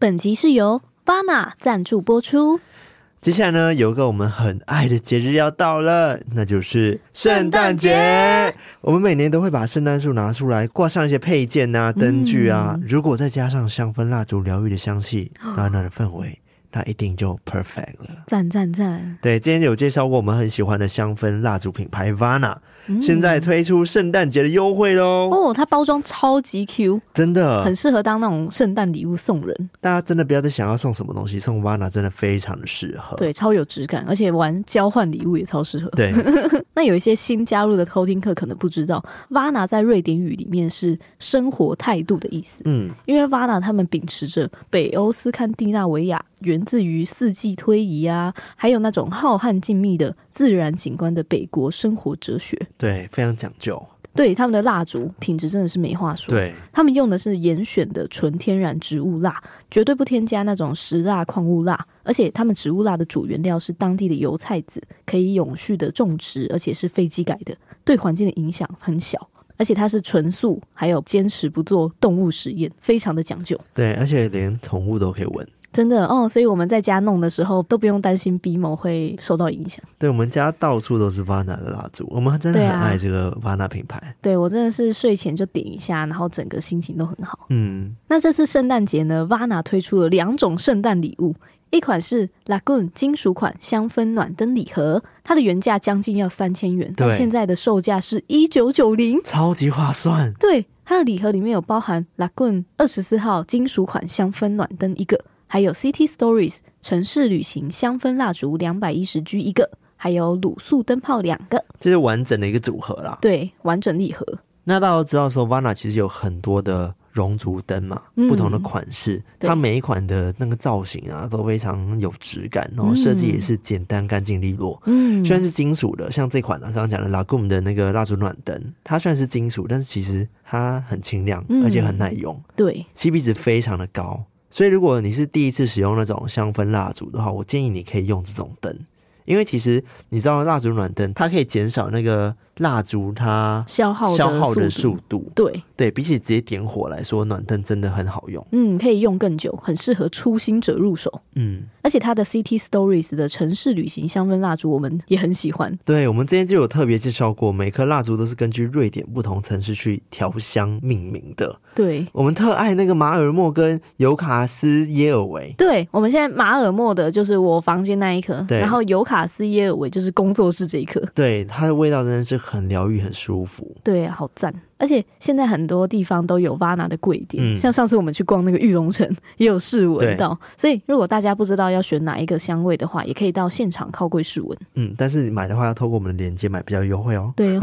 本集是由 Vana 赞助播出。接下来呢，有一个我们很爱的节日要到了，那就是圣诞节。我们每年都会把圣诞树拿出来，挂上一些配件啊、灯具啊。嗯、如果再加上香氛蜡烛疗愈的香气，暖暖的氛围。那一定就 perfect 了，赞赞赞！对，今天有介绍过我们很喜欢的香氛蜡烛品牌 Vana，、嗯、现在推出圣诞节的优惠喽！哦，它包装超级 Q，真的很适合当那种圣诞礼物送人。大家真的不要再想要送什么东西，送 Vana 真的非常的适合，对，超有质感，而且玩交换礼物也超适合。对，那有一些新加入的偷听客可能不知道，Vana 在瑞典语里面是生活态度的意思。嗯，因为 Vana 他们秉持着北欧斯堪的纳维亚。源自于四季推移啊，还有那种浩瀚静谧的自然景观的北国生活哲学，对，非常讲究。对，他们的蜡烛品质真的是没话说。对，他们用的是严选的纯天然植物蜡，绝对不添加那种石蜡、矿物蜡。而且，他们植物蜡的主原料是当地的油菜籽，可以永续的种植，而且是非机改的，对环境的影响很小。而且它是纯素，还有坚持不做动物实验，非常的讲究。对，而且连宠物都可以闻。真的哦，所以我们在家弄的时候都不用担心鼻毛会受到影响。对，我们家到处都是 Vana 的蜡烛，我们真的很爱这个 Vana 品牌。对，我真的是睡前就点一下，然后整个心情都很好。嗯，那这次圣诞节呢，Vana 推出了两种圣诞礼物，一款是 Lagoon 金属款香氛暖灯礼盒，它的原价将近要三千元，但现在的售价是一九九零，超级划算。对，它的礼盒里面有包含 Lagoon 二十四号金属款香氛暖灯一个。还有 City Stories 城市旅行香氛蜡烛两百一十 G 一个，还有卤素灯泡两个，这是完整的一个组合啦。对，完整礼盒。那大家都知道说，Vana 其实有很多的熔烛灯嘛，嗯、不同的款式，它每一款的那个造型啊都非常有质感，然后设计也是简单、干净、利落。嗯，虽然是金属的，像这款呢、啊，刚刚讲的 Lagoon 的那个蜡烛暖灯，它虽然是金属，但是其实它很清亮，而且很耐用。对，CP 值非常的高。所以，如果你是第一次使用那种香氛蜡烛的话，我建议你可以用这种灯，因为其实你知道蜡烛暖灯，它可以减少那个。蜡烛它消耗消耗的速度，对对，比起直接点火来说，暖灯真的很好用。嗯，可以用更久，很适合初心者入手。嗯，而且它的 City Stories 的城市旅行香氛蜡烛，我们也很喜欢。对，我们之前就有特别介绍过，每颗蜡烛都是根据瑞典不同城市去调香命名的。对，我们特爱那个马尔默跟尤卡斯耶尔维。对，我们现在马尔默的就是我房间那一颗，对，然后尤卡斯耶尔维就是工作室这一颗。对，它的味道真的是。很疗愈，很舒服。对啊，好赞！而且现在很多地方都有 Vana 的柜店，嗯、像上次我们去逛那个玉龙城，也有试闻到。所以如果大家不知道要选哪一个香味的话，也可以到现场靠柜试闻。嗯，但是你买的话要透过我们的链接买，比较优惠哦。对哦。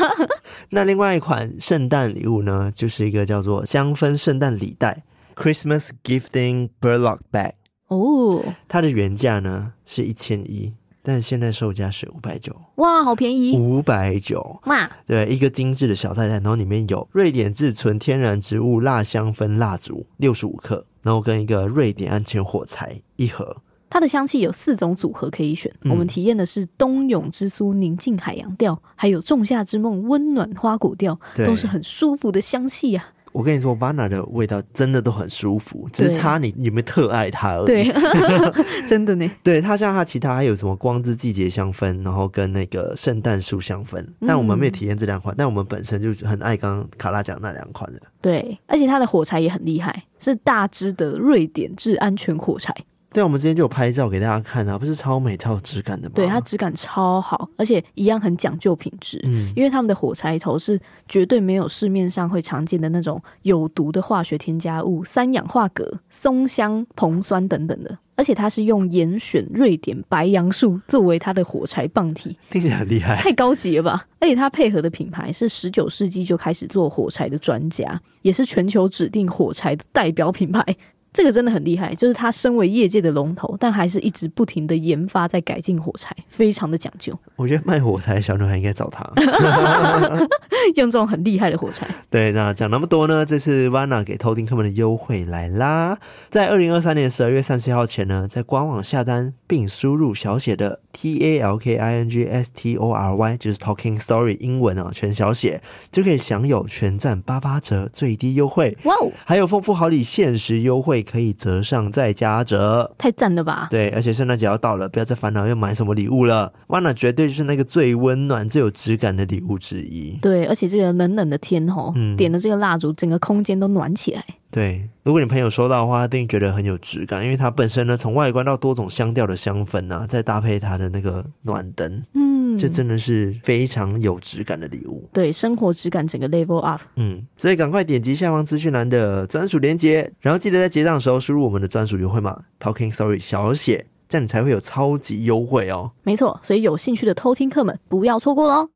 那另外一款圣诞礼物呢，就是一个叫做香氛圣诞礼袋 （Christmas Gifting Burlock Bag）。哦，它的原价呢是一千一。但现在售价是五百九，哇，好便宜！五百九，哇，对，一个精致的小太太，然后里面有瑞典自纯天然植物蜡香氛蜡烛六十五克，然后跟一个瑞典安全火柴一盒。它的香气有四种组合可以选，嗯、我们体验的是冬泳之苏宁静海洋调，还有仲夏之梦温暖花果调，都是很舒服的香气呀、啊。我跟你说，Vana 的味道真的都很舒服，只是差你有没有特爱它而已。对，真的呢。对，它像它其他还有什么光之季节香氛，然后跟那个圣诞树香氛，但我们没有体验这两款，嗯、但我们本身就很爱刚刚卡拉讲那两款的。对，而且它的火柴也很厉害，是大支的瑞典制安全火柴。对，我们之前就有拍照给大家看啊，不是超美、超有质感的吗？对，它质感超好，而且一样很讲究品质。嗯，因为他们的火柴头是绝对没有市面上会常见的那种有毒的化学添加物，三氧化铬、松香、硼酸等等的，而且它是用严选瑞典白杨树作为它的火柴棒体，听起来很厉害，太高级了吧？而且它配合的品牌是十九世纪就开始做火柴的专家，也是全球指定火柴的代表品牌。这个真的很厉害，就是他身为业界的龙头，但还是一直不停的研发，在改进火柴，非常的讲究。我觉得卖火柴的小女孩应该找他，用这种很厉害的火柴。对，那讲那么多呢？这次 Vana 给偷听客们的优惠来啦，在二零二三年十二月三十号前呢，在官网下单并输入小写的 T A L K I N G S T O R Y，就是 Talking Story 英文啊，全小写就可以享有全站八八折最低优惠。哇哦！还有丰富好礼限时优惠，可以折上再加折，太赞了吧？对，而且圣诞节要到了，不要再烦恼要买什么礼物了。Vana 绝对就是那个最温暖、最有质感的礼物之一。对，而且这个冷冷的天吼，嗯、点的这个蜡烛，整个空间都暖起来。对，如果你朋友收到的话，一定觉得很有质感，因为它本身呢，从外观到多种香调的香氛啊，再搭配它的那个暖灯，嗯，这真的是非常有质感的礼物。对，生活质感整个 level up。嗯，所以赶快点击下方资讯栏的专属链接，然后记得在结账的时候输入我们的专属优惠码 Talking Story 小写，这样你才会有超级优惠哦。没错，所以有兴趣的偷听客们不要错过喽。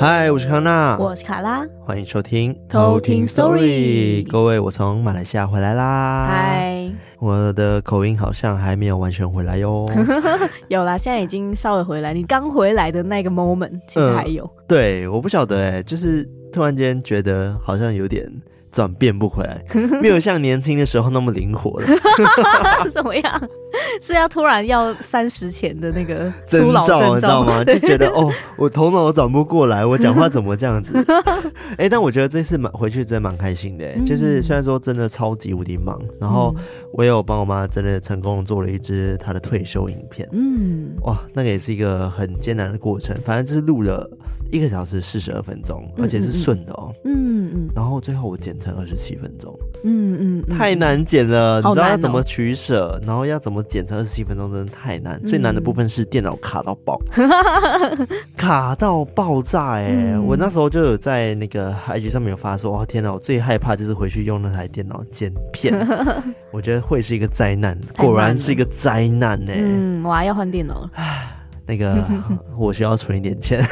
嗨，我是康娜，我是卡拉，欢迎收听偷听 Story。各位，我从马来西亚回来啦。嗨，我的口音好像还没有完全回来哟。有啦，现在已经稍微回来。你刚回来的那个 moment，其实还有。呃、对，我不晓得哎，就是突然间觉得好像有点。转变不回来，没有像年轻的时候那么灵活了。怎么样？是要突然要三十前的那个 征兆，你知道吗？就觉得哦，我头脑转不过来，我讲话怎么这样子？哎、欸，但我觉得这次蛮回去真的蛮开心的、欸，就是虽然说真的超级无敌忙，然后我也有帮我妈真的成功做了一支她的退休影片。嗯，哇，那个也是一个很艰难的过程，反正就是录了一个小时四十二分钟，而且是顺的哦。嗯嗯，然后最后我剪。成二十七分钟，嗯嗯，太难剪了，哦、你知道要怎么取舍，然后要怎么剪成二十七分钟，真的太难。嗯、最难的部分是电脑卡到爆，卡到爆炸哎、我那时候就有在那个 IG 上面有发说，哦天哪，我最害怕就是回去用那台电脑剪片，我觉得会是一个灾难，果然是一个灾难呢、欸。嗯，我还要换电脑。那个 我需要存一点钱，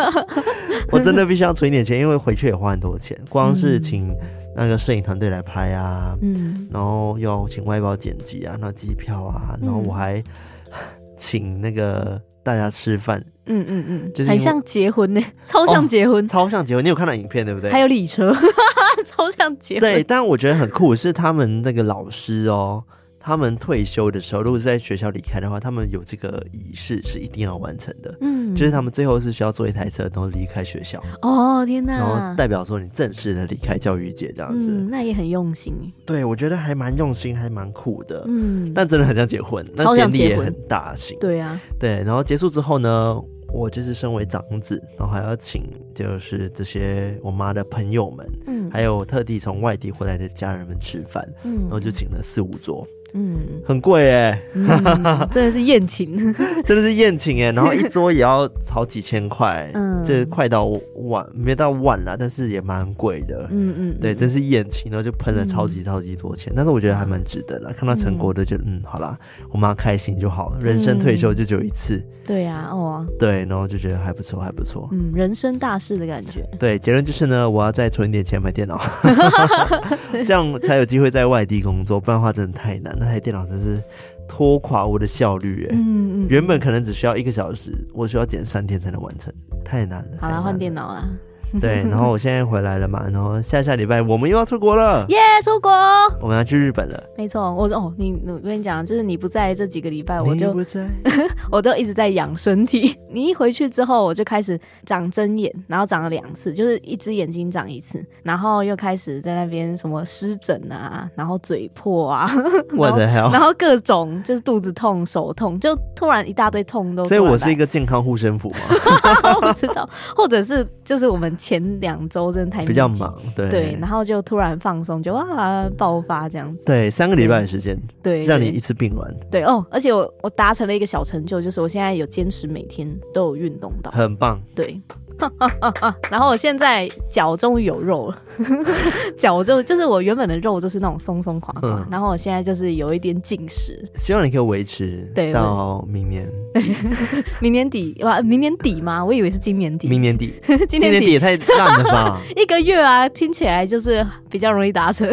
我真的必须要存一点钱，因为回去也花很多钱，光是请那个摄影团队来拍啊，嗯，然后要请外包剪辑啊，那机票啊，然后我还请那个大家吃饭，嗯嗯嗯，就是很像结婚呢，超像结婚，超像结婚，你有看到影片对不对？还有礼车，超像结婚。对，但我觉得很酷是他们那个老师哦。他们退休的时候，如果是在学校离开的话，他们有这个仪式是一定要完成的。嗯，就是他们最后是需要坐一台车，然后离开学校。哦，天哪！然后代表说你正式的离开教育界这样子。嗯，那也很用心。对，我觉得还蛮用心，还蛮酷的。嗯，但真的很像结婚，那典礼也很大型。对啊，对。然后结束之后呢，我就是身为长子，然后还要请就是这些我妈的朋友们，嗯，还有特地从外地回来的家人们吃饭，嗯，然后就请了四五桌。嗯，很贵哎、嗯，真的是宴请，真的是宴请哎，然后一桌也要好几千块，嗯，这快到万没到万了，但是也蛮贵的，嗯嗯，对，真是宴请，然后就喷了超级超级多钱，嗯、但是我觉得还蛮值得的，看到成果的就嗯，嗯，好啦，我妈开心就好了，人生退休就只有一次，对呀，哦，对，然后就觉得还不错，还不错，嗯，人生大事的感觉，对，结论就是呢，我要再存一点钱买电脑，这样才有机会在外地工作，不然的话真的太难。那台电脑真是拖垮我的效率哎！嗯嗯，原本可能只需要一个小时，我需要剪三天才能完成，太难了。好了，换电脑了。对，然后我现在回来了嘛，然后下下礼拜我们又要出国了，耶，yeah, 出国！我们要去日本了。没错，我说哦，你我跟你讲，就是你不在这几个礼拜，我就不在，我都一直在养身体。你一回去之后，我就开始长针眼，然后长了两次，就是一只眼睛长一次，然后又开始在那边什么湿疹啊，然后嘴破啊，我的 hell，然后各种就是肚子痛、手痛，就突然一大堆痛都。所以我是一个健康护身符吗？我不知道，或者是就是我们前两周。真的太比较忙，对。对，然后就突然放松，就哇爆发这样子，对，三个礼拜的时间，对，让你一次病完，对哦，而且我我达成了一个小成就，就是我现在有坚持每天都有运动到，很棒，对。然后我现在脚终于有肉了，脚就就是我原本的肉就是那种松松垮垮，然后我现在就是有一点紧实，希望你可以维持到明年，明年底哇，明年底吗？我以为是今年底，明年底，今年底。也太烂了吧？一个月啊，听起来就是比较容易达成，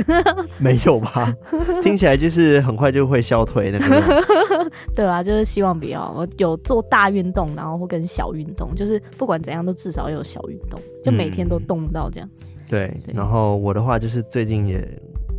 没有吧？听起来就是很快就会消退那个，对啊，就是希望不要。我有做大运动，然后或跟小运动，就是不管怎样都至少。少有小运动，就每天都动到这样子。嗯对，然后我的话就是最近也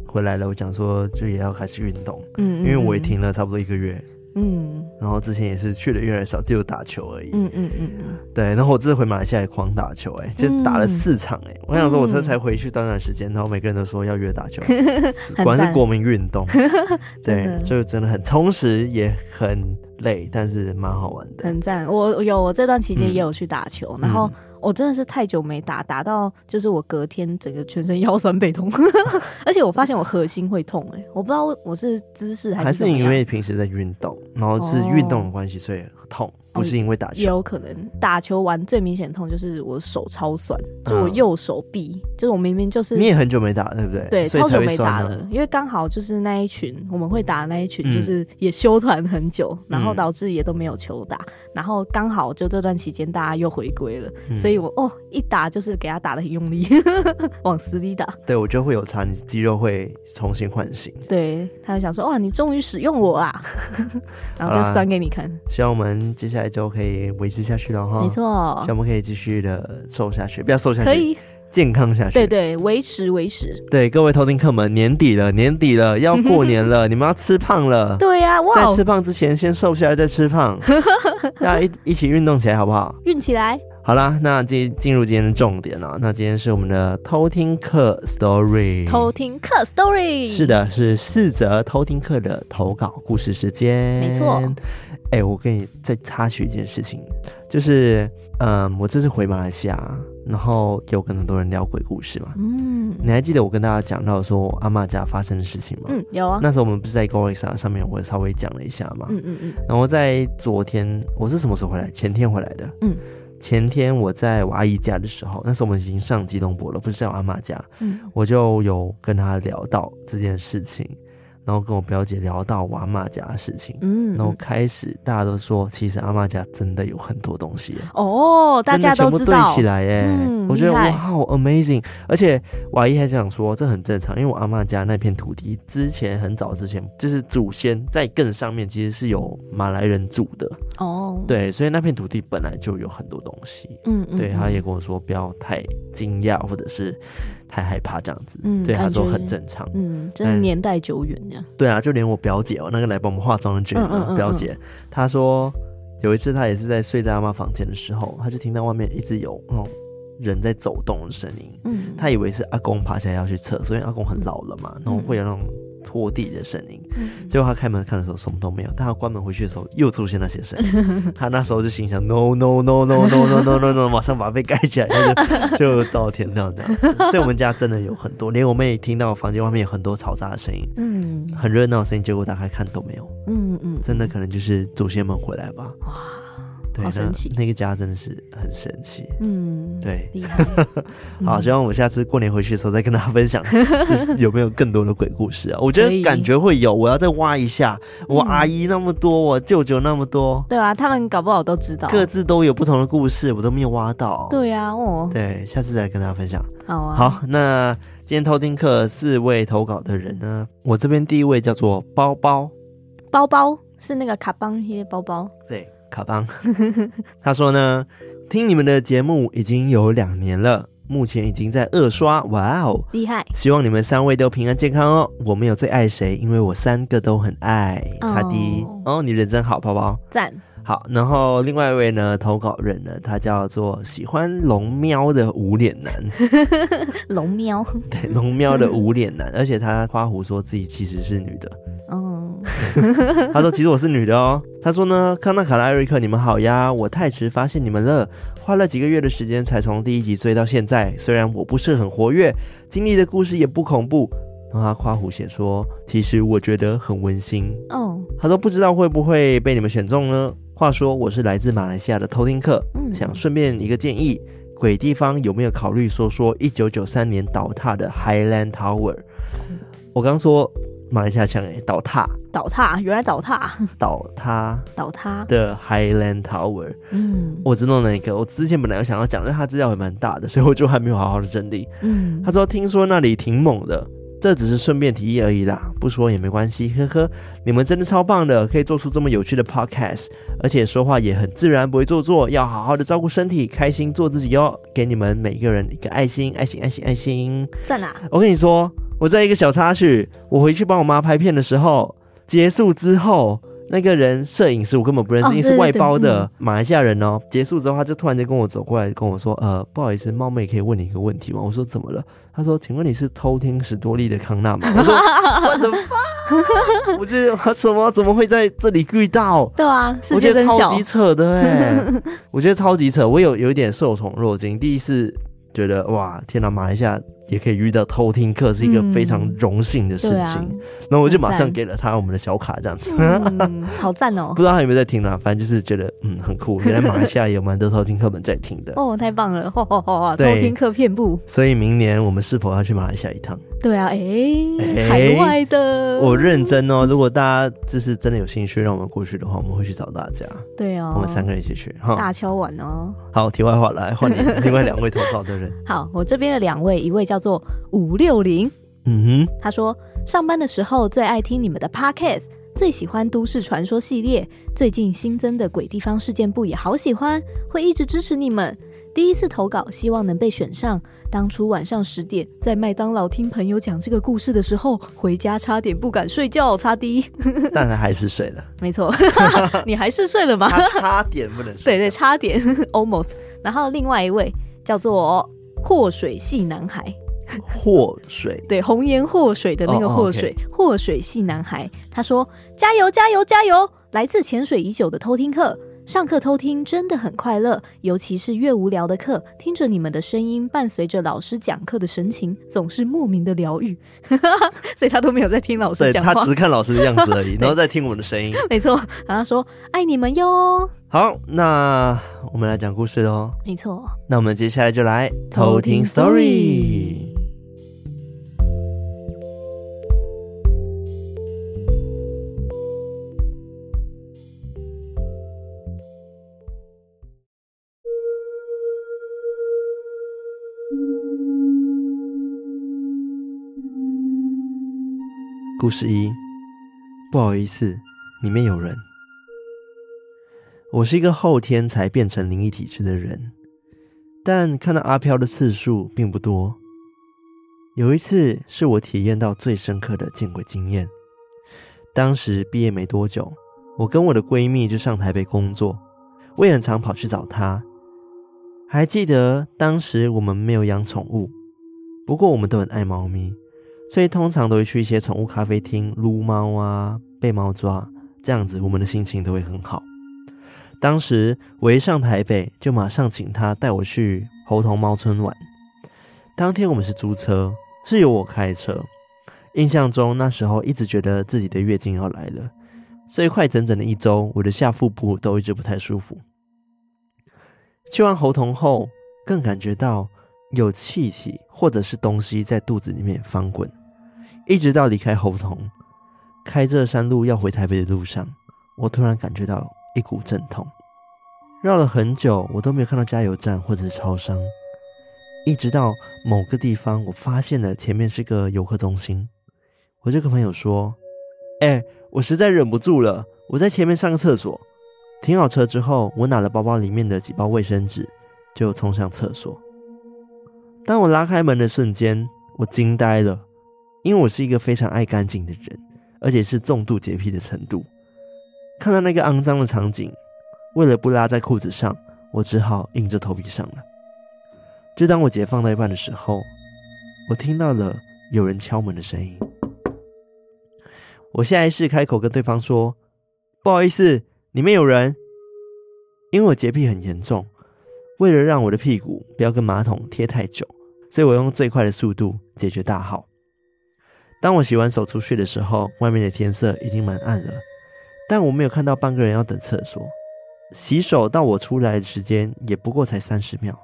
回来了，我讲说就也要开始运动，嗯，因为我也停了差不多一个月。嗯，然后之前也是去的越来越少，只有打球而已。嗯嗯嗯嗯，对。然后我这次回马来西亚也狂打球，哎，就打了四场，哎。我想说，我这才回去短短时间，然后每个人都说要约打球，果然是国民运动。对，就真的很充实，也很累，但是蛮好玩的。很赞，我有我这段期间也有去打球，然后。我真的是太久没打，打到就是我隔天整个全身腰酸背痛，而且我发现我核心会痛，哎，我不知道我是姿势还是还是因为平时在运动，然后是运动的关系，所以痛。不是因为打球，也有可能打球完最明显痛就是我手超酸，就我右手臂，就是我明明就是你也很久没打，对不对？对，超久没打了，因为刚好就是那一群我们会打的那一群，就是也休团很久，然后导致也都没有球打，然后刚好就这段期间大家又回归了，所以我哦一打就是给他打的很用力，往死里打。对，我觉得会有差，你肌肉会重新唤醒。对，他就想说哇，你终于使用我啊，然后就酸给你看。希望我们接下来。就可以维持下去了哈，没错，我们可以继续的瘦下去，不要瘦下去，可以健康下去，对对，维持维持。对，各位偷听客们，年底了，年底了，要过年了，你们要吃胖了，对呀，在吃胖之前先瘦下来再吃胖，大家一一起运动起来好不好？运起来。好啦，那进进入今天的重点了。那今天是我们的偷听客 story，偷听客 story，是的，是四则偷听客的投稿故事时间，没错。哎、欸，我跟你再插曲一件事情，就是，嗯，我这次回马来西亚，然后有跟很多人聊鬼故事嘛。嗯，你还记得我跟大家讲到说我阿妈家发生的事情吗？嗯，有啊。那时候我们不是在 g o r i s a 上面，我稍微讲了一下嘛。嗯嗯嗯。然后在昨天，我是什么时候回来？前天回来的。嗯。前天我在我阿姨家的时候，那时候我们已经上吉隆坡了，不是在我阿妈家。嗯。我就有跟她聊到这件事情。然后跟我表姐聊到我阿嬷家的事情，嗯，然后开始大家都说，其实阿嬷家真的有很多东西哦，大家都知道，全部对起来耶，嗯、我觉得哇，好 amazing！而且我阿姨还想说，这很正常，因为我阿嬷家那片土地之前很早之前就是祖先在更上面其实是有马来人住的哦，对，所以那片土地本来就有很多东西，嗯，嗯对，他也跟我说不要太惊讶或者是。太害怕这样子，嗯，对他说很正常，嗯，真的年代久远这样。对啊，就连我表姐哦、喔，那个来帮我们化妆的姐，表姐，她说有一次她也是在睡在阿妈房间的时候，她就听到外面一直有那种人在走动的声音，嗯，她以为是阿公爬起来要去厕所，因为阿公很老了嘛，然后会有那种。拖地的声音，结果他开门看的时候什么都没有，但他关门回去的时候又出现那些声音，他那时候就心想 no no no no no no no no no，马上把被盖起来，就就到天亮这样。所以我们家真的有很多，连我妹听到房间外面有很多嘈杂的声音，嗯，很热闹的声音，结果打开看都没有，嗯嗯，真的可能就是祖先们回来吧。对，好神奇，那个家真的是很神奇。嗯，对，厉害。好，希望我下次过年回去的时候再跟大家分享，就是有没有更多的鬼故事啊？我觉得感觉会有，我要再挖一下。我阿姨那么多，我舅舅那么多，对啊，他们搞不好都知道，各自都有不同的故事，我都没有挖到。对啊，哦，对，下次再跟大家分享。好啊。好，那今天偷听课四位投稿的人呢？我这边第一位叫做包包，包包是那个卡邦耶包包，对。卡邦，他说呢，听你们的节目已经有两年了，目前已经在二刷，哇哦，厉害！希望你们三位都平安健康哦。我没有最爱谁，因为我三个都很爱。擦滴哦，你人真好，包包赞。好，然后另外一位呢，投稿人呢，他叫做喜欢龙喵的无脸男，龙喵，对，龙喵的无脸男，而且他夸胡说自己其实是女的。哦，他说其实我是女的哦。他说呢，康纳、卡拉、艾瑞克，你们好呀！我太迟发现你们了，花了几个月的时间才从第一集追到现在。虽然我不是很活跃，经历的故事也不恐怖。然后他夸胡写说，其实我觉得很温馨。哦，他说不知道会不会被你们选中呢？话说我是来自马来西亚的偷听客，嗯、想顺便一个建议，鬼地方有没有考虑说说一九九三年倒塌的 Highland Tower？、嗯、我刚说。马来西亚腔哎，倒塌，倒塌，原来倒塌，倒塌，倒塌。的 Highland Tower。嗯，我知道那个，我之前本来有想要讲，但他资料也蛮大的，所以我就还没有好好的整理。嗯，他说听说那里挺猛的，这只是顺便提议而已啦，不说也没关系，呵呵。你们真的超棒的，可以做出这么有趣的 podcast，而且说话也很自然，不会做作，要好好的照顾身体，开心做自己哦。给你们每一个人一个爱心，爱心，爱心，爱心。在哪？我跟你说，我在一个小插曲，我回去帮我妈拍片的时候，结束之后。那个人摄影师我根本不认识，因为是外包的马来西亚人哦。结束之后，他就突然间跟我走过来，跟我说：“呃，不好意思，冒昧可以问你一个问题吗？”我说：“怎么了？”他说：“请问你是偷听史多利的康纳吗？” 我说：“我的妈！我这什么？怎么会在这里遇到？”对啊，我觉得超级扯的哎，我觉得超级扯。我有有一点受宠若惊，第一次觉得哇，天哪，马来西亚。也可以遇到偷听课是一个非常荣幸的事情，那、嗯啊、我就马上给了他我们的小卡，这样子，嗯、好赞哦！不知道他有没有在听啦，反正就是觉得嗯很酷。原来马来西亚有蛮多偷听课们在听的哦，太棒了！偷听课遍布。所以明年我们是否要去马来西亚一趟？对啊，哎、欸，海外的，我认真哦。如果大家就是真的有兴趣让我们过去的话，我们会去找大家。对哦，我们三个人一起去哈，大敲碗哦。好，题外话来换你另外两位投稿的人。好，我这边的两位，一位叫做五六零，嗯哼，他说上班的时候最爱听你们的 podcast，最喜欢都市传说系列，最近新增的鬼地方事件簿也好喜欢，会一直支持你们。第一次投稿，希望能被选上。当初晚上十点在麦当劳听朋友讲这个故事的时候，回家差点不敢睡觉，擦滴。但他还是睡了。没错，你还是睡了吗？差点不能睡。对对，差点，almost。然后另外一位叫做祸水系男孩。祸水。对，红颜祸水的那个祸水，祸、oh, okay. 水系男孩。他说：“加油，加油，加油！来自潜水已久的偷听客。”上课偷听真的很快乐，尤其是越无聊的课，听着你们的声音，伴随着老师讲课的神情，总是莫名的疗愈。所以他都没有在听老师讲话，他只看老师的样子而已，然后在听我们的声音。没错，然后他说爱你们哟。好，那我们来讲故事喽。没错，那我们接下来就来偷听 story。故事一，不好意思，里面有人。我是一个后天才变成灵异体质的人，但看到阿飘的次数并不多。有一次是我体验到最深刻的见鬼经验。当时毕业没多久，我跟我的闺蜜就上台北工作，我也很常跑去找她。还记得当时我们没有养宠物，不过我们都很爱猫咪。所以通常都会去一些宠物咖啡厅撸猫啊，被猫抓，这样子我们的心情都会很好。当时我一上台北，就马上请他带我去猴硐猫村玩。当天我们是租车，是由我开车。印象中那时候一直觉得自己的月经要来了，所以快整整的一周，我的下腹部都一直不太舒服。去完猴童后，更感觉到。有气体或者是东西在肚子里面翻滚，一直到离开猴硐，开这山路要回台北的路上，我突然感觉到一股阵痛。绕了很久，我都没有看到加油站或者是超商，一直到某个地方，我发现了前面是个游客中心。我就跟朋友说：“哎、我实在忍不住了，我在前面上个厕所。”停好车之后，我拿了包包里面的几包卫生纸，就冲向厕所。当我拉开门的瞬间，我惊呆了，因为我是一个非常爱干净的人，而且是重度洁癖的程度。看到那个肮脏的场景，为了不拉在裤子上，我只好硬着头皮上了。就当我解放到一半的时候，我听到了有人敲门的声音。我下意识开口跟对方说：“不好意思，里面有人。”因为我洁癖很严重，为了让我的屁股不要跟马桶贴太久。所以我用最快的速度解决大号。当我洗完手出去的时候，外面的天色已经蛮暗了，但我没有看到半个人要等厕所。洗手到我出来的时间也不过才三十秒。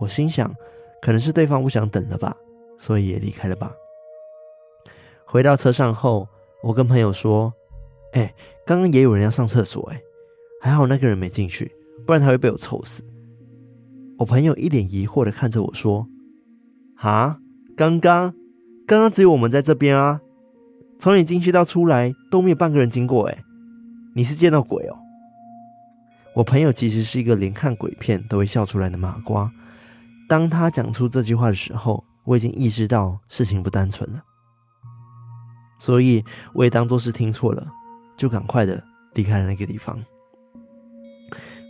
我心想，可能是对方不想等了吧，所以也离开了吧。回到车上后，我跟朋友说：“哎，刚刚也有人要上厕所，哎，还好那个人没进去，不然他会被我臭死。”我朋友一脸疑惑的看着我说。啊！刚刚刚刚只有我们在这边啊，从你进去到出来都没有半个人经过，诶，你是见到鬼哦？我朋友其实是一个连看鬼片都会笑出来的麻瓜，当他讲出这句话的时候，我已经意识到事情不单纯了，所以我也当作是听错了，就赶快的离开了那个地方。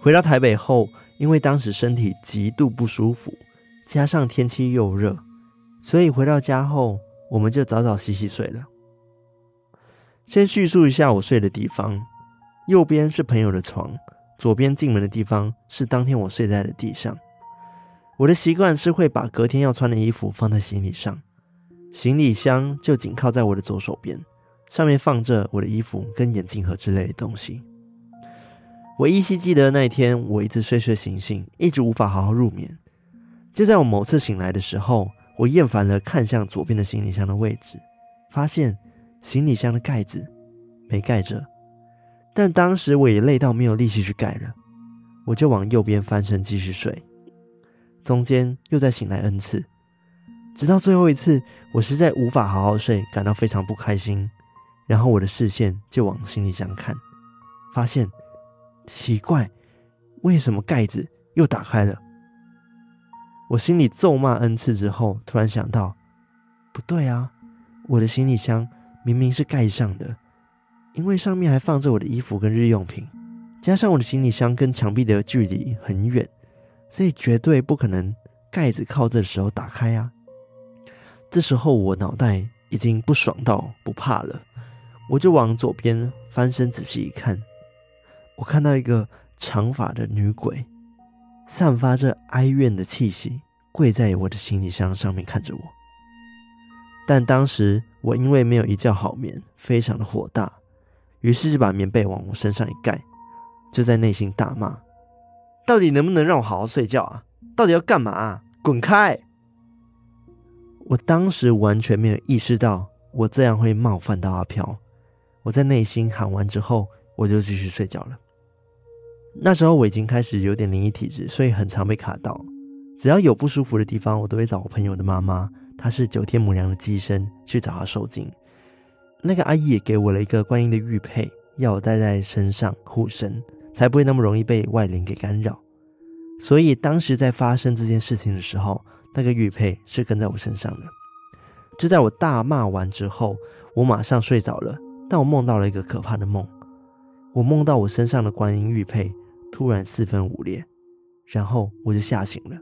回到台北后，因为当时身体极度不舒服，加上天气又热，所以回到家后，我们就早早洗洗睡了。先叙述一下我睡的地方：右边是朋友的床，左边进门的地方是当天我睡在的地上。我的习惯是会把隔天要穿的衣服放在行李上，行李箱就紧靠在我的左手边，上面放着我的衣服跟眼镜盒之类的东西。我依稀记得那一天，我一直睡睡醒醒，一直无法好好入眠。就在我某次醒来的时候，我厌烦了看向左边的行李箱的位置，发现行李箱的盖子没盖着。但当时我也累到没有力气去盖了，我就往右边翻身继续睡。中间又再醒来 N 次，直到最后一次，我实在无法好好睡，感到非常不开心。然后我的视线就往行李箱看，发现。奇怪，为什么盖子又打开了？我心里咒骂 N 次之后，突然想到，不对啊，我的行李箱明明是盖上的，因为上面还放着我的衣服跟日用品，加上我的行李箱跟墙壁的距离很远，所以绝对不可能盖子靠着的时候打开啊。这时候我脑袋已经不爽到不怕了，我就往左边翻身仔细一看。我看到一个长发的女鬼，散发着哀怨的气息，跪在我的行李箱上面看着我。但当时我因为没有一觉好眠，非常的火大，于是就把棉被往我身上一盖，就在内心大骂：“到底能不能让我好好睡觉啊？到底要干嘛？滚开！”我当时完全没有意识到我这样会冒犯到阿飘。我在内心喊完之后，我就继续睡觉了。那时候我已经开始有点灵异体质，所以很常被卡到。只要有不舒服的地方，我都会找我朋友的妈妈，她是九天母娘的乩身，去找她受惊。那个阿姨也给我了一个观音的玉佩，要我戴在身上护身，才不会那么容易被外灵给干扰。所以当时在发生这件事情的时候，那个玉佩是跟在我身上的。就在我大骂完之后，我马上睡着了，但我梦到了一个可怕的梦。我梦到我身上的观音玉佩。突然四分五裂，然后我就吓醒了。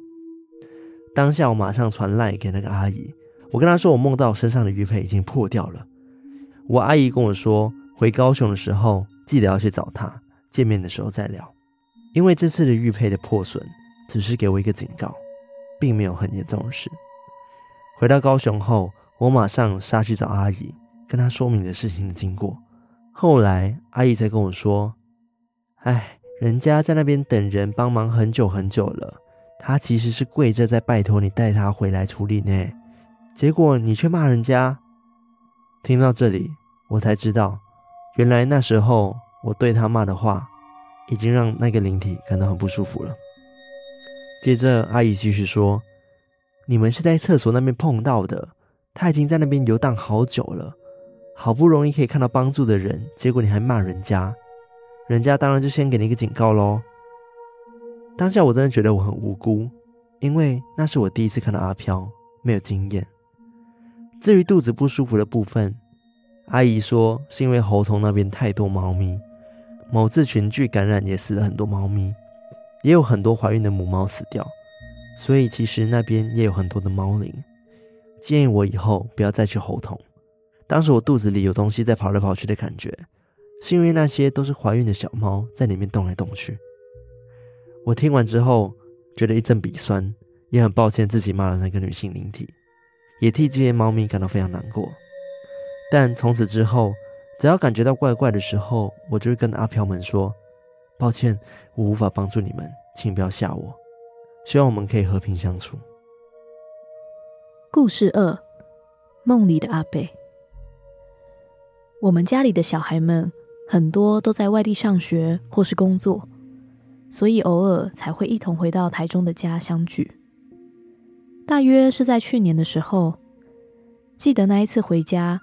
当下我马上传赖给那个阿姨，我跟她说我梦到身上的玉佩已经破掉了。我阿姨跟我说，回高雄的时候记得要去找她，见面的时候再聊。因为这次的玉佩的破损只是给我一个警告，并没有很严重的事。回到高雄后，我马上杀去找阿姨，跟她说明了事情的经过。后来阿姨才跟我说：“哎。”人家在那边等人帮忙很久很久了，他其实是跪着在拜托你带他回来处理呢，结果你却骂人家。听到这里，我才知道，原来那时候我对他骂的话，已经让那个灵体感到很不舒服了。接着阿姨继续说：“你们是在厕所那边碰到的，他已经在那边游荡好久了，好不容易可以看到帮助的人，结果你还骂人家。”人家当然就先给你一个警告喽。当下我真的觉得我很无辜，因为那是我第一次看到阿飘，没有经验。至于肚子不舒服的部分，阿姨说是因为猴硐那边太多猫咪，某次群聚感染也死了很多猫咪，也有很多怀孕的母猫死掉，所以其实那边也有很多的猫灵。建议我以后不要再去猴硐。当时我肚子里有东西在跑来跑去的感觉。是因为那些都是怀孕的小猫在里面动来动去。我听完之后觉得一阵鼻酸，也很抱歉自己骂了那个女性灵体，也替这些猫咪感到非常难过。但从此之后，只要感觉到怪怪的时候，我就会跟阿飘们说：“抱歉，我无法帮助你们，请不要吓我。希望我们可以和平相处。”故事二：梦里的阿伯。我们家里的小孩们。很多都在外地上学或是工作，所以偶尔才会一同回到台中的家相聚。大约是在去年的时候，记得那一次回家，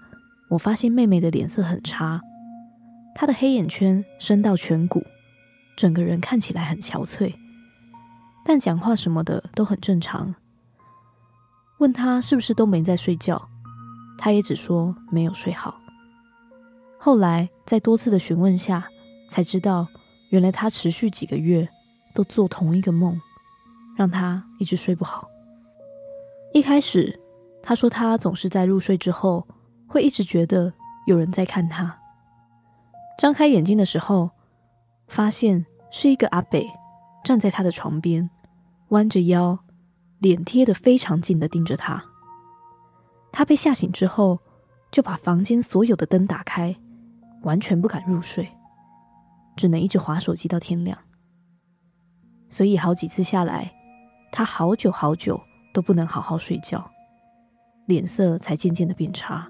我发现妹妹的脸色很差，她的黑眼圈深到颧骨，整个人看起来很憔悴，但讲话什么的都很正常。问她是不是都没在睡觉，她也只说没有睡好。后来在多次的询问下，才知道原来他持续几个月都做同一个梦，让他一直睡不好。一开始，他说他总是在入睡之后。会一直觉得有人在看他。张开眼睛的时候，发现是一个阿北站在他的床边，弯着腰，脸贴得非常近的盯着他。他被吓醒之后，就把房间所有的灯打开，完全不敢入睡，只能一直划手机到天亮。所以好几次下来，他好久好久都不能好好睡觉，脸色才渐渐的变差。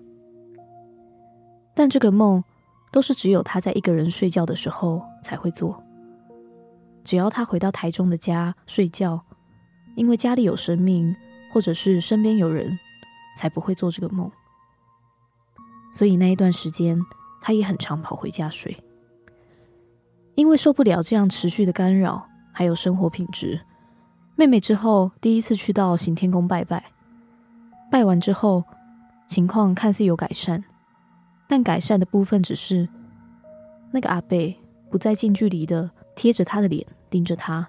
但这个梦都是只有他在一个人睡觉的时候才会做。只要他回到台中的家睡觉，因为家里有生命，或者是身边有人，才不会做这个梦。所以那一段时间，他也很常跑回家睡。因为受不了这样持续的干扰，还有生活品质，妹妹之后第一次去到行天宫拜拜，拜完之后，情况看似有改善。但改善的部分只是那个阿贝不再近距离的贴着他的脸盯着他，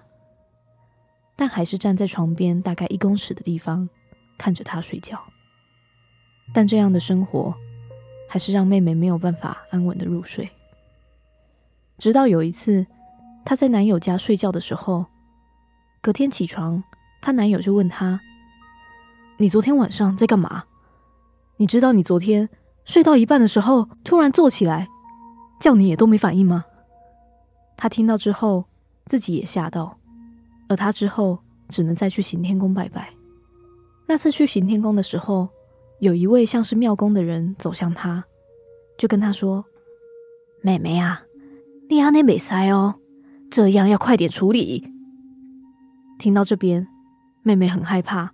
但还是站在床边大概一公尺的地方看着他睡觉。但这样的生活还是让妹妹没有办法安稳的入睡。直到有一次，她在男友家睡觉的时候，隔天起床，她男友就问她：“你昨天晚上在干嘛？你知道你昨天？”睡到一半的时候，突然坐起来，叫你也都没反应吗？她听到之后，自己也吓到，而她之后只能再去行天宫拜拜。那次去行天宫的时候，有一位像是庙公的人走向他，就跟他说：“妹妹啊，你要那没塞哦，这样要快点处理。”听到这边，妹妹很害怕，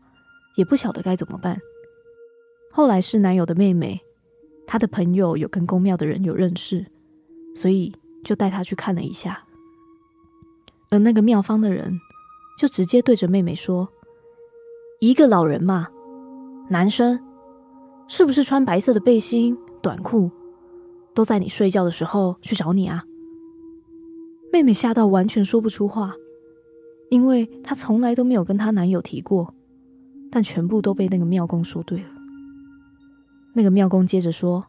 也不晓得该怎么办。后来是男友的妹妹。他的朋友有跟宫庙的人有认识，所以就带他去看了一下。而那个庙方的人就直接对着妹妹说：“一个老人嘛，男生，是不是穿白色的背心、短裤，都在你睡觉的时候去找你啊？”妹妹吓到完全说不出话，因为她从来都没有跟她男友提过，但全部都被那个庙公说对了。那个庙公接着说：“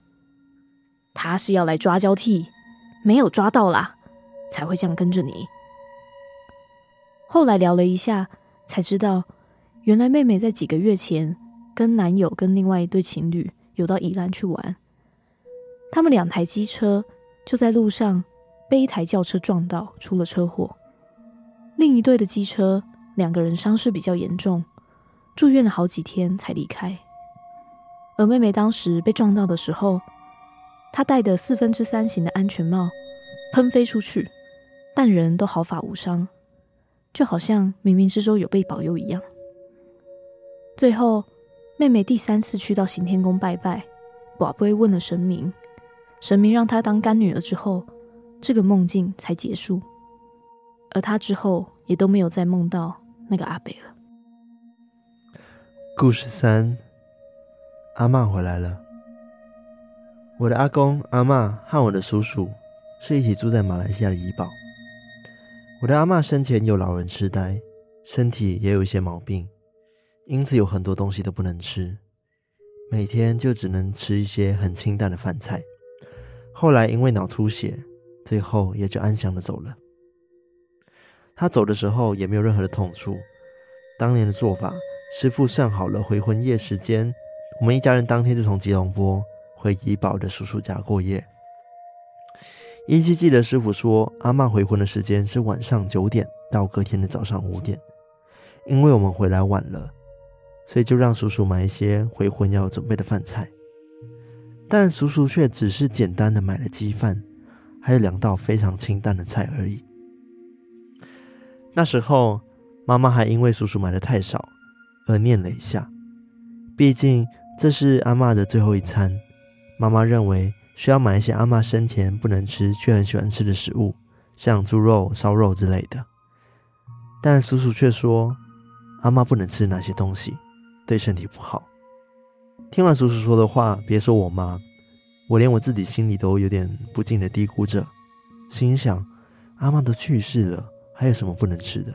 他是要来抓交替，没有抓到啦，才会这样跟着你。”后来聊了一下，才知道原来妹妹在几个月前跟男友跟另外一对情侣有到宜兰去玩，他们两台机车就在路上被一台轿车撞到，出了车祸。另一队的机车两个人伤势比较严重，住院了好几天才离开。而妹妹当时被撞到的时候，她戴的四分之三型的安全帽喷飞出去，但人都毫发无伤，就好像冥冥之中有被保佑一样。最后，妹妹第三次去到行天宫拜拜，跋杯问了神明，神明让她当干女儿之后，这个梦境才结束，而她之后也都没有再梦到那个阿北了。故事三。阿嬷回来了。我的阿公、阿嬷和我的叔叔是一起住在马来西亚的怡保。我的阿嬷生前有老人痴呆，身体也有一些毛病，因此有很多东西都不能吃，每天就只能吃一些很清淡的饭菜。后来因为脑出血，最后也就安详的走了。他走的时候也没有任何的痛处。当年的做法，师傅算好了回魂夜时间。我们一家人当天就从吉隆坡回怡保的叔叔家过夜。依稀记得师傅说，阿嬷回魂的时间是晚上九点到隔天的早上五点。因为我们回来晚了，所以就让叔叔买一些回魂要准备的饭菜。但叔叔却只是简单的买了鸡饭，还有两道非常清淡的菜而已。那时候，妈妈还因为叔叔买的太少而念了一下。毕竟这是阿嬷的最后一餐，妈妈认为需要买一些阿嬷生前不能吃却很喜欢吃的食物，像猪肉、烧肉之类的。但叔叔却说，阿嬷不能吃那些东西，对身体不好。听完叔叔说的话，别说我妈，我连我自己心里都有点不禁的嘀咕着，心想：阿嬷都去世了，还有什么不能吃的？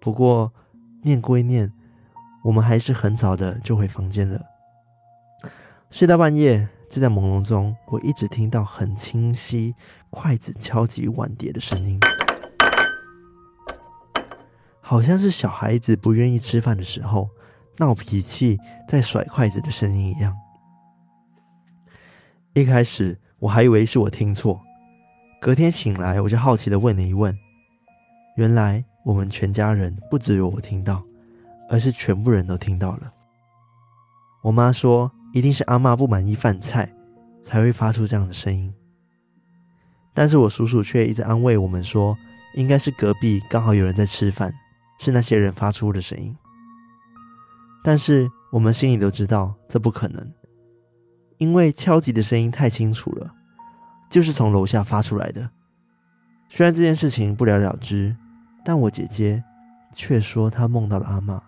不过念归念。我们还是很早的就回房间了。睡到半夜，就在朦胧中，我一直听到很清晰筷子敲击碗碟的声音，好像是小孩子不愿意吃饭的时候闹脾气在甩筷子的声音一样。一开始我还以为是我听错，隔天醒来我就好奇的问了一问，原来我们全家人不只有我听到。而是全部人都听到了。我妈说，一定是阿嬷不满意饭菜，才会发出这样的声音。但是我叔叔却一直安慰我们说，应该是隔壁刚好有人在吃饭，是那些人发出的声音。但是我们心里都知道，这不可能，因为敲击的声音太清楚了，就是从楼下发出来的。虽然这件事情不了了之，但我姐姐却说她梦到了阿嬷。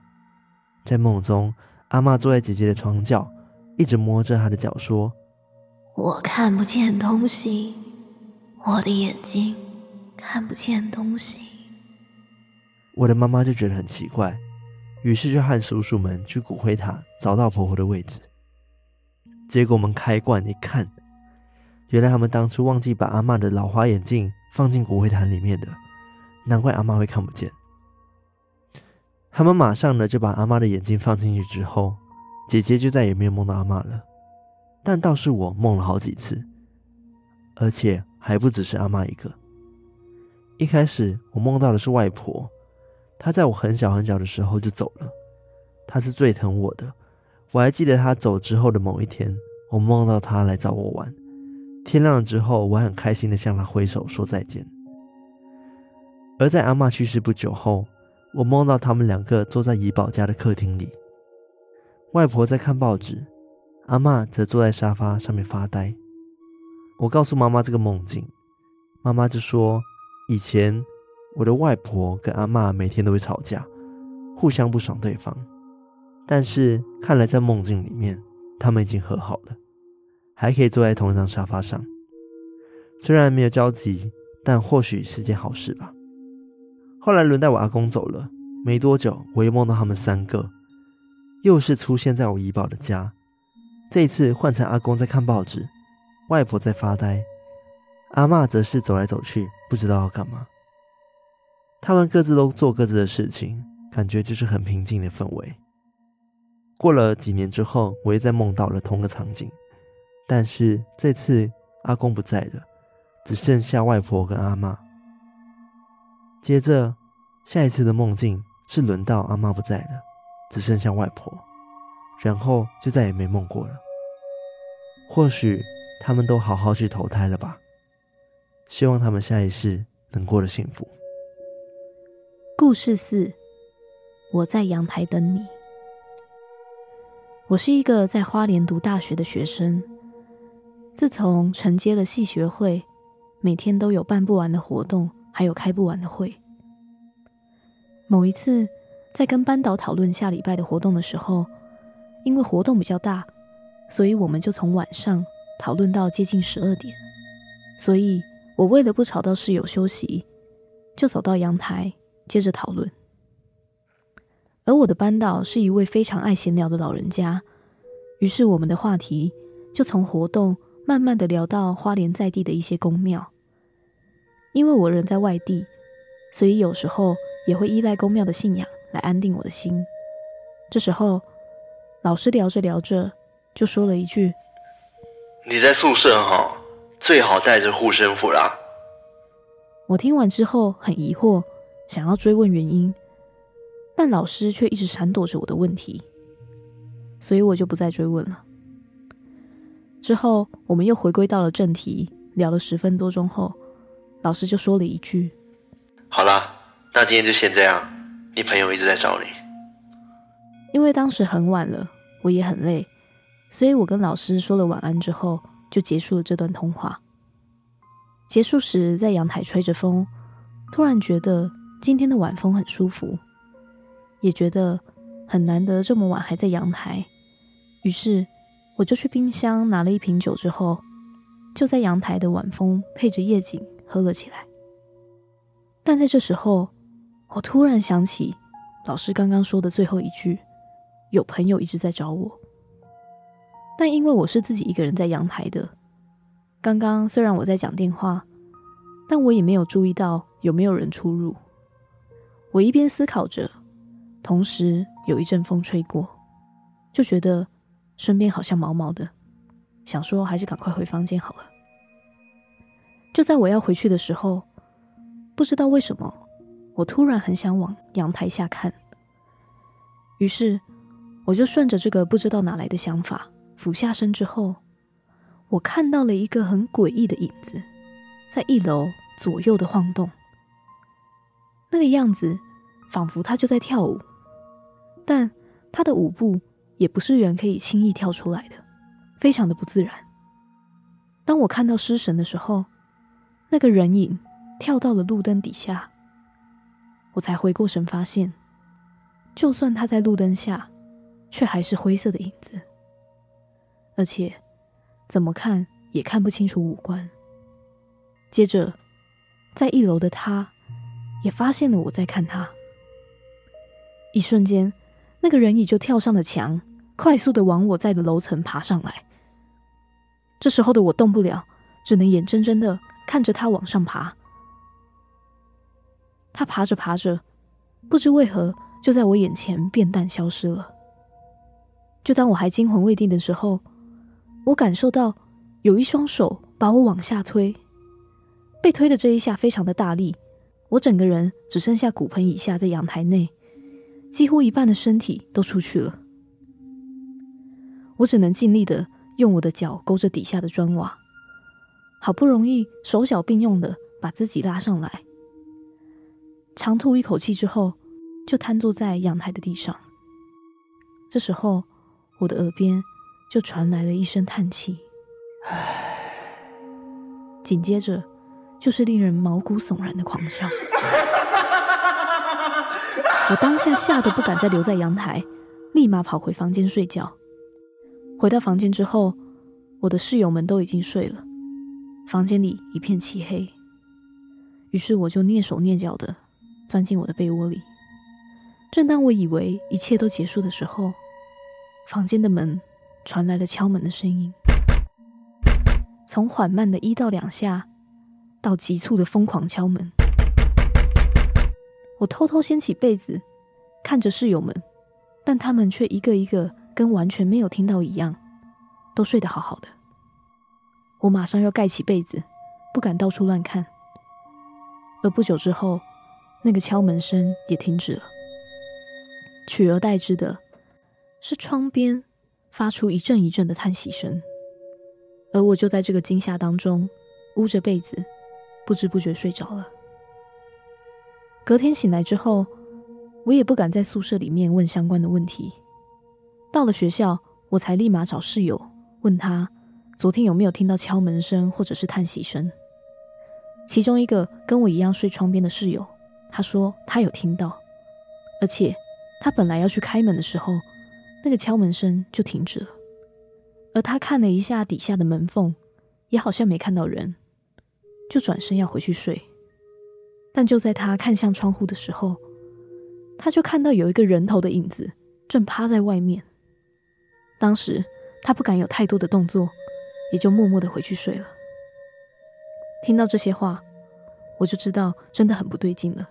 在梦中，阿嬷坐在姐姐的床角，一直摸着她的脚，说：“我看不见东西，我的眼睛看不见东西。”我的妈妈就觉得很奇怪，于是就和叔叔们去骨灰塔找到婆婆的位置。结果我们开罐一看，原来他们当初忘记把阿嬷的老花眼镜放进骨灰坛里面的，难怪阿嬷会看不见。他们马上呢就把阿嬷的眼镜放进去之后，姐姐就再也没有梦到阿嬷了，但倒是我梦了好几次，而且还不只是阿嬷一个。一开始我梦到的是外婆，她在我很小很小的时候就走了，她是最疼我的。我还记得她走之后的某一天，我梦到她来找我玩，天亮了之后，我很开心的向她挥手说再见。而在阿嬷去世不久后，我梦到他们两个坐在怡宝家的客厅里，外婆在看报纸，阿嬷则坐在沙发上面发呆。我告诉妈妈这个梦境，妈妈就说：以前我的外婆跟阿嬷每天都会吵架，互相不爽对方，但是看来在梦境里面，他们已经和好了，还可以坐在同一张沙发上。虽然没有交集，但或许是件好事吧。后来轮到我阿公走了，没多久，我又梦到他们三个，又是出现在我怡宝的家。这一次换成阿公在看报纸，外婆在发呆，阿嬷则是走来走去，不知道要干嘛。他们各自都做各自的事情，感觉就是很平静的氛围。过了几年之后，我又再梦到了同个场景，但是这次阿公不在了，只剩下外婆跟阿妈。接着，下一次的梦境是轮到阿妈不在了，只剩下外婆，然后就再也没梦过了。或许他们都好好去投胎了吧？希望他们下一世能过得幸福。故事四：我在阳台等你。我是一个在花莲读大学的学生，自从承接了系学会，每天都有办不完的活动。还有开不完的会。某一次，在跟班导讨论下礼拜的活动的时候，因为活动比较大，所以我们就从晚上讨论到接近十二点。所以我为了不吵到室友休息，就走到阳台接着讨论。而我的班导是一位非常爱闲聊的老人家，于是我们的话题就从活动慢慢的聊到花莲在地的一些宫庙。因为我人在外地，所以有时候也会依赖宫庙的信仰来安定我的心。这时候，老师聊着聊着就说了一句：“你在宿舍哈，最好带着护身符啦。”我听完之后很疑惑，想要追问原因，但老师却一直闪躲着我的问题，所以我就不再追问了。之后，我们又回归到了正题，聊了十分多钟后。老师就说了一句：“好啦，那今天就先这样。你朋友一直在找你。”因为当时很晚了，我也很累，所以我跟老师说了晚安之后，就结束了这段通话。结束时，在阳台吹着风，突然觉得今天的晚风很舒服，也觉得很难得这么晚还在阳台。于是，我就去冰箱拿了一瓶酒，之后就在阳台的晚风配着夜景喝了起来。但在这时候，我突然想起老师刚刚说的最后一句：“有朋友一直在找我。”但因为我是自己一个人在阳台的。刚刚虽然我在讲电话，但我也没有注意到有没有人出入。我一边思考着，同时有一阵风吹过，就觉得身边好像毛毛的，想说还是赶快回房间好了。就在我要回去的时候，不知道为什么，我突然很想往阳台下看。于是我就顺着这个不知道哪来的想法，俯下身之后。我看到了一个很诡异的影子，在一楼左右的晃动，那个样子仿佛他就在跳舞，但他的舞步也不是人可以轻易跳出来的，非常的不自然。当我看到失神的时候，那个人影跳到了路灯底下，我才回过神，发现，就算他在路灯下，却还是灰色的影子，而且。怎么看也看不清楚五官。接着，在一楼的他，也发现了我在看他。一瞬间，那个人影就跳上了墙，快速的往我在的楼层爬上来。这时候的我动不了，只能眼睁睁的看着他往上爬。他爬着爬着，不知为何就在我眼前变淡消失了。就当我还惊魂未定的时候，我感受到有一双手把我往下推，被推的这一下非常的大力，我整个人只剩下骨盆以下在阳台内，几乎一半的身体都出去了。我只能尽力的用我的脚勾着底下的砖瓦，好不容易手脚并用的把自己拉上来，长吐一口气之后，就瘫坐在阳台的地上。这时候，我的耳边。就传来了一声叹气，唉，紧接着就是令人毛骨悚然的狂笑。我当下吓得不敢再留在阳台，立马跑回房间睡觉。回到房间之后，我的室友们都已经睡了，房间里一片漆黑。于是我就蹑手蹑脚的钻进我的被窝里。正当我以为一切都结束的时候，房间的门。传来了敲门的声音，从缓慢的一到两下，到急促的疯狂敲门。我偷偷掀起被子，看着室友们，但他们却一个一个跟完全没有听到一样，都睡得好好的。我马上要盖起被子，不敢到处乱看。而不久之后，那个敲门声也停止了，取而代之的是窗边。发出一阵一阵的叹息声，而我就在这个惊吓当中，捂着被子，不知不觉睡着了。隔天醒来之后，我也不敢在宿舍里面问相关的问题。到了学校，我才立马找室友问他，昨天有没有听到敲门声或者是叹息声。其中一个跟我一样睡窗边的室友，他说他有听到，而且他本来要去开门的时候。那个敲门声就停止了，而他看了一下底下的门缝，也好像没看到人，就转身要回去睡。但就在他看向窗户的时候，他就看到有一个人头的影子正趴在外面。当时他不敢有太多的动作，也就默默的回去睡了。听到这些话，我就知道真的很不对劲了。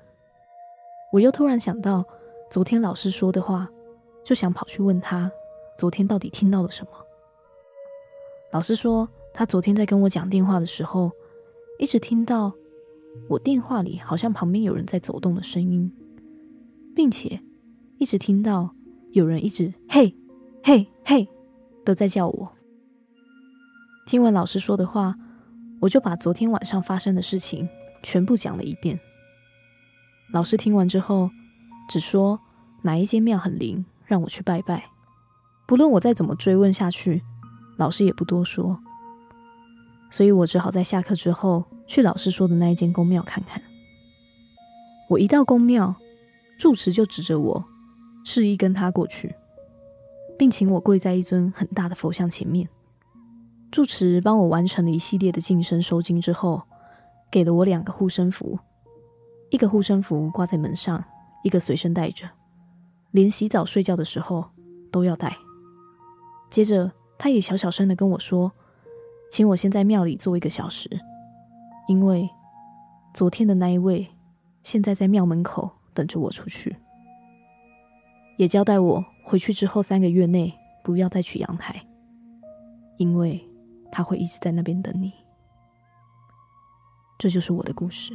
我又突然想到昨天老师说的话。就想跑去问他，昨天到底听到了什么？老师说，他昨天在跟我讲电话的时候，一直听到我电话里好像旁边有人在走动的声音，并且一直听到有人一直嘿嘿嘿的在叫我。听完老师说的话，我就把昨天晚上发生的事情全部讲了一遍。老师听完之后，只说哪一间庙很灵。让我去拜拜，不论我再怎么追问下去，老师也不多说，所以我只好在下课之后去老师说的那一间宫庙看看。我一到宫庙，住持就指着我，示意跟他过去，并请我跪在一尊很大的佛像前面。住持帮我完成了一系列的净身收经之后，给了我两个护身符，一个护身符挂在门上，一个随身带着，连洗澡睡觉的时候都要带。接着，他也小小声的跟我说，请我先在庙里坐一个小时，因为昨天的那一位现在在庙门口等着我出去，也交代我回去之后三个月内不要再去阳台，因为。他会一直在那边等你。这就是我的故事。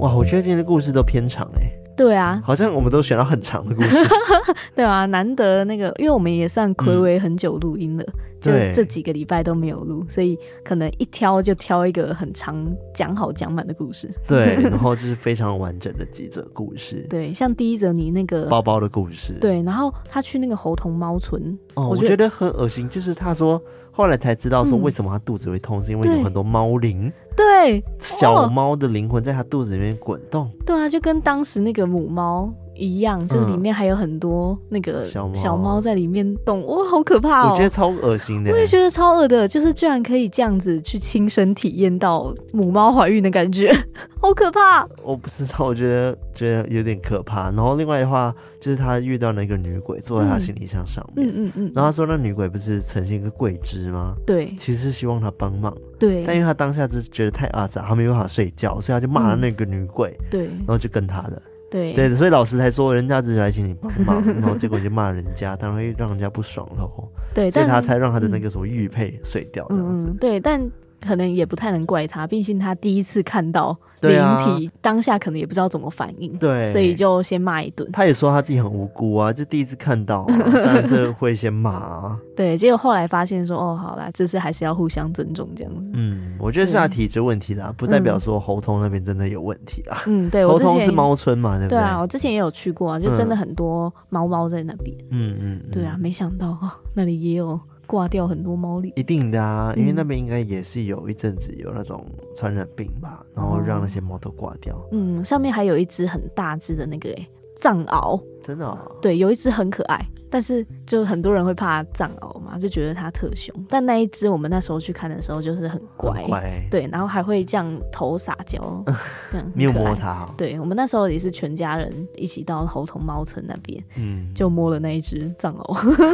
哇，我觉得今天的故事都偏长哎。对啊，好像我们都选到很长的故事。对啊，难得那个，因为我们也算暌违很久录音了，嗯、就这几个礼拜都没有录，所以可能一挑就挑一个很长、讲好讲满的故事。对，然后就是非常完整的几则故事。对，像第一则你那个包包的故事。对，然后他去那个猴童猫村，哦，我觉，我觉得很恶心，就是他说后来才知道说为什么他肚子会痛，嗯、是因为有很多猫灵。对，小猫的灵魂在他肚子里面滚动。对啊，就跟当时那个母猫一样，就是里面还有很多那个小猫在里面动，哇，好可怕哦！我觉得超恶心的。我也觉得超恶的，就是居然可以这样子去亲身体验到母猫怀孕的感觉，好可怕！我不知道，我觉得觉得有点可怕。然后另外的话，就是他遇到那个女鬼坐在他行李箱上面，嗯嗯嗯，然后他说那女鬼不是呈现一个跪姿吗？对，其实是希望他帮忙。对，但因为他当下就觉得太阿杂，他没办法睡觉，所以他就骂了那个女鬼。对，然后就跟他了。对对，所以老师才说人家只是来请你帮忙，然后结果就骂人家，当然会让人家不爽喽。对，所以他才让他的那个什么玉佩碎掉这样子。嗯，对，但。可能也不太能怪他，毕竟他第一次看到灵体，啊、当下可能也不知道怎么反应，对，所以就先骂一顿。他也说他自己很无辜啊，就第一次看到，啊，当然这会先骂啊。对，结果后来发现说，哦，好啦，这是还是要互相尊重这样子。嗯，我觉得是他体质问题啦，不代表说喉通那边真的有问题啊。嗯，对，喉通是猫村嘛，对不对？对啊，我之前也有去过啊，就真的很多猫猫在那边。嗯嗯，对啊，没想到啊，那里也有。挂掉很多猫狸，一定的啊，因为那边应该也是有一阵子有那种传染病吧，嗯、然后让那些猫都挂掉。嗯，上面还有一只很大只的那个诶，藏獒，真的、哦？对，有一只很可爱。但是就很多人会怕藏獒嘛，就觉得它特凶。但那一只我们那时候去看的时候就是很乖，很乖对，然后还会这样头撒娇，这样你有摸它？对，我们那时候也是全家人一起到猴头猫村那边，嗯，就摸了那一只藏獒，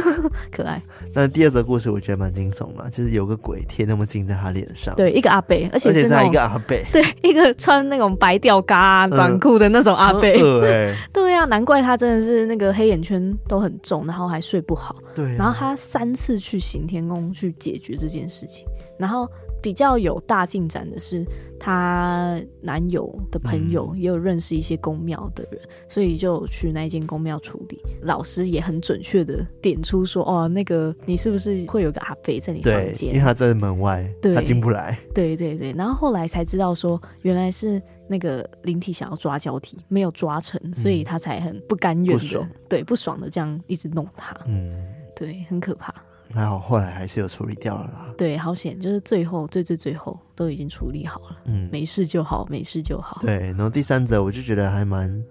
可爱。那第二则故事我觉得蛮惊悚的，就是有个鬼贴那么近在他脸上，对，一个阿贝，而且是他一个阿贝，对，一个穿那种白吊嘎短裤的那种阿贝，对，对啊，难怪他真的是那个黑眼圈都很重，然后还睡不好。对、啊，然后他三次去行天宫去解决这件事情，然后比较有大进展的是，他男友的朋友也有认识一些宫庙的人，嗯、所以就去那间宫庙处理。老师也很准确的点出说：“哦，那个你是不是会有个阿飞在你房间？因为他在门外，对他进不来。”对对对，然后后来才知道说，原来是那个灵体想要抓交替，没有抓成，所以他才很不甘愿的，对，不爽的这样一直弄他。嗯，对，很可怕。还好，后来还是有处理掉了啦。对，好险，就是最后最最最后都已经处理好了。嗯，没事就好，没事就好。对，然后第三则我就觉得还蛮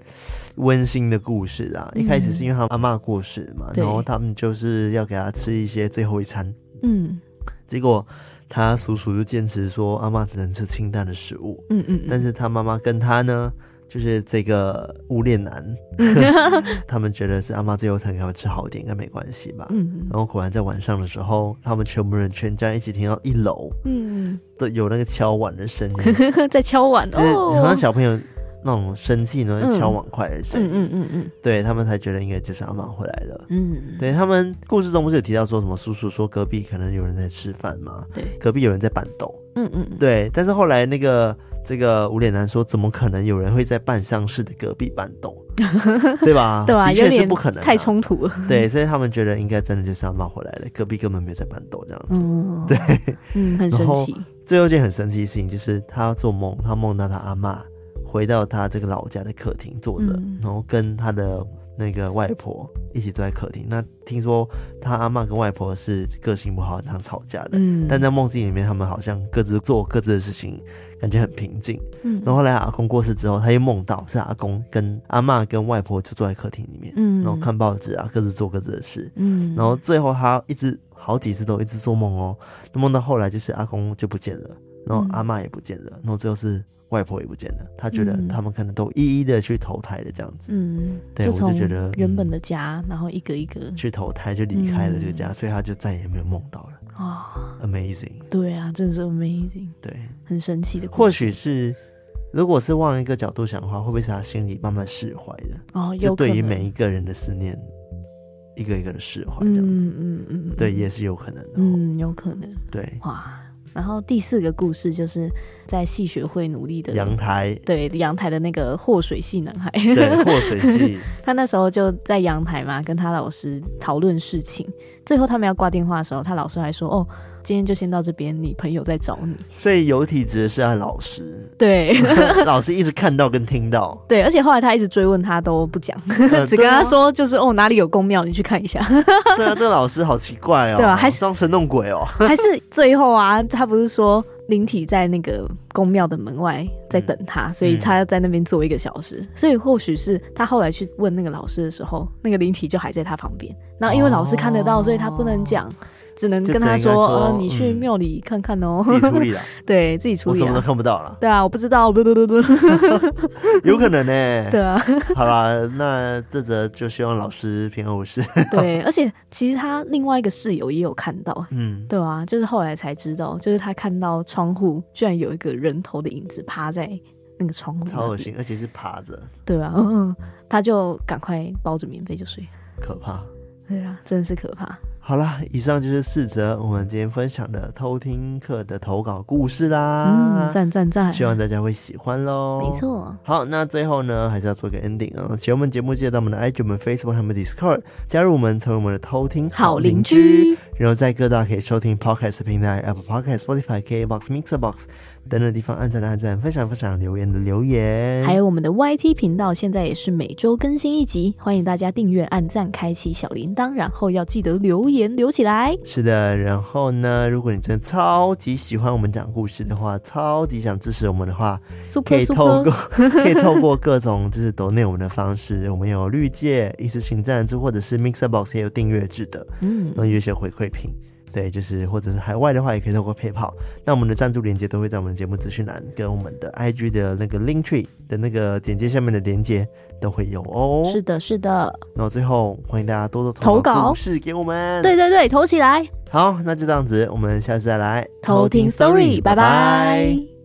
温馨的故事啊。嗯、一开始是因为他阿妈过世嘛，然后他们就是要给他吃一些最后一餐。嗯，结果他叔叔就坚持说阿妈只能吃清淡的食物。嗯嗯，嗯，但是他妈妈跟他呢。就是这个无恋男，他们觉得是阿妈最后才给他们吃好一点，应该没关系吧？嗯，然后果然在晚上的时候，他们全部人全家一起听到一楼，嗯，都有那个敲碗的声音，在敲碗，就是好像小朋友那种生气呢，敲碗筷的声音，嗯嗯嗯嗯，对他们才觉得应该就是阿妈回来了。嗯，对他们故事中不是有提到说什么叔叔说隔壁可能有人在吃饭吗？对，隔壁有人在办桌。嗯嗯，对，但是后来那个这个无脸男说，怎么可能有人会在办丧事的隔壁搬动？对吧？对啊，的确是不可能，太冲突了。对，所以他们觉得应该真的就是阿嬷回来了，隔壁根本没有在搬动这样子。嗯，对，嗯，很神奇。最后一件很神奇的事情就是他做梦，他梦到他阿嬷回到他这个老家的客厅坐着，嗯、然后跟他的那个外婆一起坐在客厅。那听说他阿妈跟外婆是个性不好，常吵架的。嗯，但在梦境里面，他们好像各自做各自的事情，感觉很平静。嗯，然后后来阿公过世之后，他又梦到是阿公跟阿妈跟外婆就坐在客厅里面，嗯，然后看报纸啊，各自做各自的事。嗯，然后最后他一直。好几次都一直做梦哦，梦到后来就是阿公就不见了，然后阿妈也不见了，然后最后是外婆也不见了。他觉得他们可能都一一的去投胎了这样子。嗯，对，我就觉得原本的家，然后一个一个去投胎就离开了这个家，所以他就再也没有梦到了。啊，Amazing！对啊，真的是 Amazing，对，很神奇的。或许是，如果是往一个角度想的话，会不会是他心里慢慢释怀的？哦，就对于每一个人的思念。一个一个的释怀，这样子，嗯嗯嗯，对，也是有可能的，嗯，有可能，对，哇，然后第四个故事就是在戏学会努力的阳台，对，阳台的那个祸水系男孩，对，祸水系，他那时候就在阳台嘛，跟他老师讨论事情，最后他们要挂电话的时候，他老师还说，哦。今天就先到这边，你朋友在找你，所以有体质是他老师，对，老师一直看到跟听到，对，而且后来他一直追问他都不讲，呃、只跟他说就是哦哪里有宫庙，你去看一下。对啊，这个老师好奇怪哦，对啊，还装神弄鬼哦，还是最后啊，他不是说灵体在那个宫庙的门外在等他，嗯、所以他要在那边坐一个小时，嗯、所以或许是他后来去问那个老师的时候，那个灵体就还在他旁边，然后因为老师看得到，哦、所以他不能讲。只能跟他说，呃，你去庙里看看哦，自己处理了，对自己处理，我什么都看不到了。对啊，我不知道，有可能呢。对啊，好啦，那这则就希望老师平安无事。对，而且其实他另外一个室友也有看到，嗯，对啊，就是后来才知道，就是他看到窗户居然有一个人头的影子趴在那个窗户，超恶心，而且是趴着。对啊，嗯，他就赶快包着棉被就睡，可怕。对啊，真的是可怕。好啦，以上就是四则我们今天分享的偷听课的投稿故事啦。嗯，赞赞赞！希望大家会喜欢喽。没错。好，那最后呢，还是要做个 ending 啊。喜欢我们节目，记得到我们的 IG、我们 Facebook 和我们 Discord 加入我们，成为我们的偷听好邻居。然后在各大可以收听 Podcast 平台，Apple Podcast、Spotify、KBox、Mixer Box。等等地方按赞的按赞，分享分享，留言的留言，还有我们的 YT 频道，现在也是每周更新一集，欢迎大家订阅、按赞、开启小铃铛，然后要记得留言留起来。是的，然后呢，如果你真的超级喜欢我们讲故事的话，超级想支持我们的话，Super, 可以透过可以透过各种就是抖内我们的方式，我们有绿界一次性赞助，或者是 Mixer Box 也有订阅制的，嗯，然后有一些回馈品。对，就是或者是海外的话，也可以透过 PayPal。那我们的赞助链接都会在我们的节目资讯栏跟我们的 IG 的那个 Linktree 的那个简介下面的链接都会有哦。是的，是的。然后最后欢迎大家多多投稿故事给我们。对对对，投起来。好，那就这样子，我们下次再来偷听 Story，拜拜。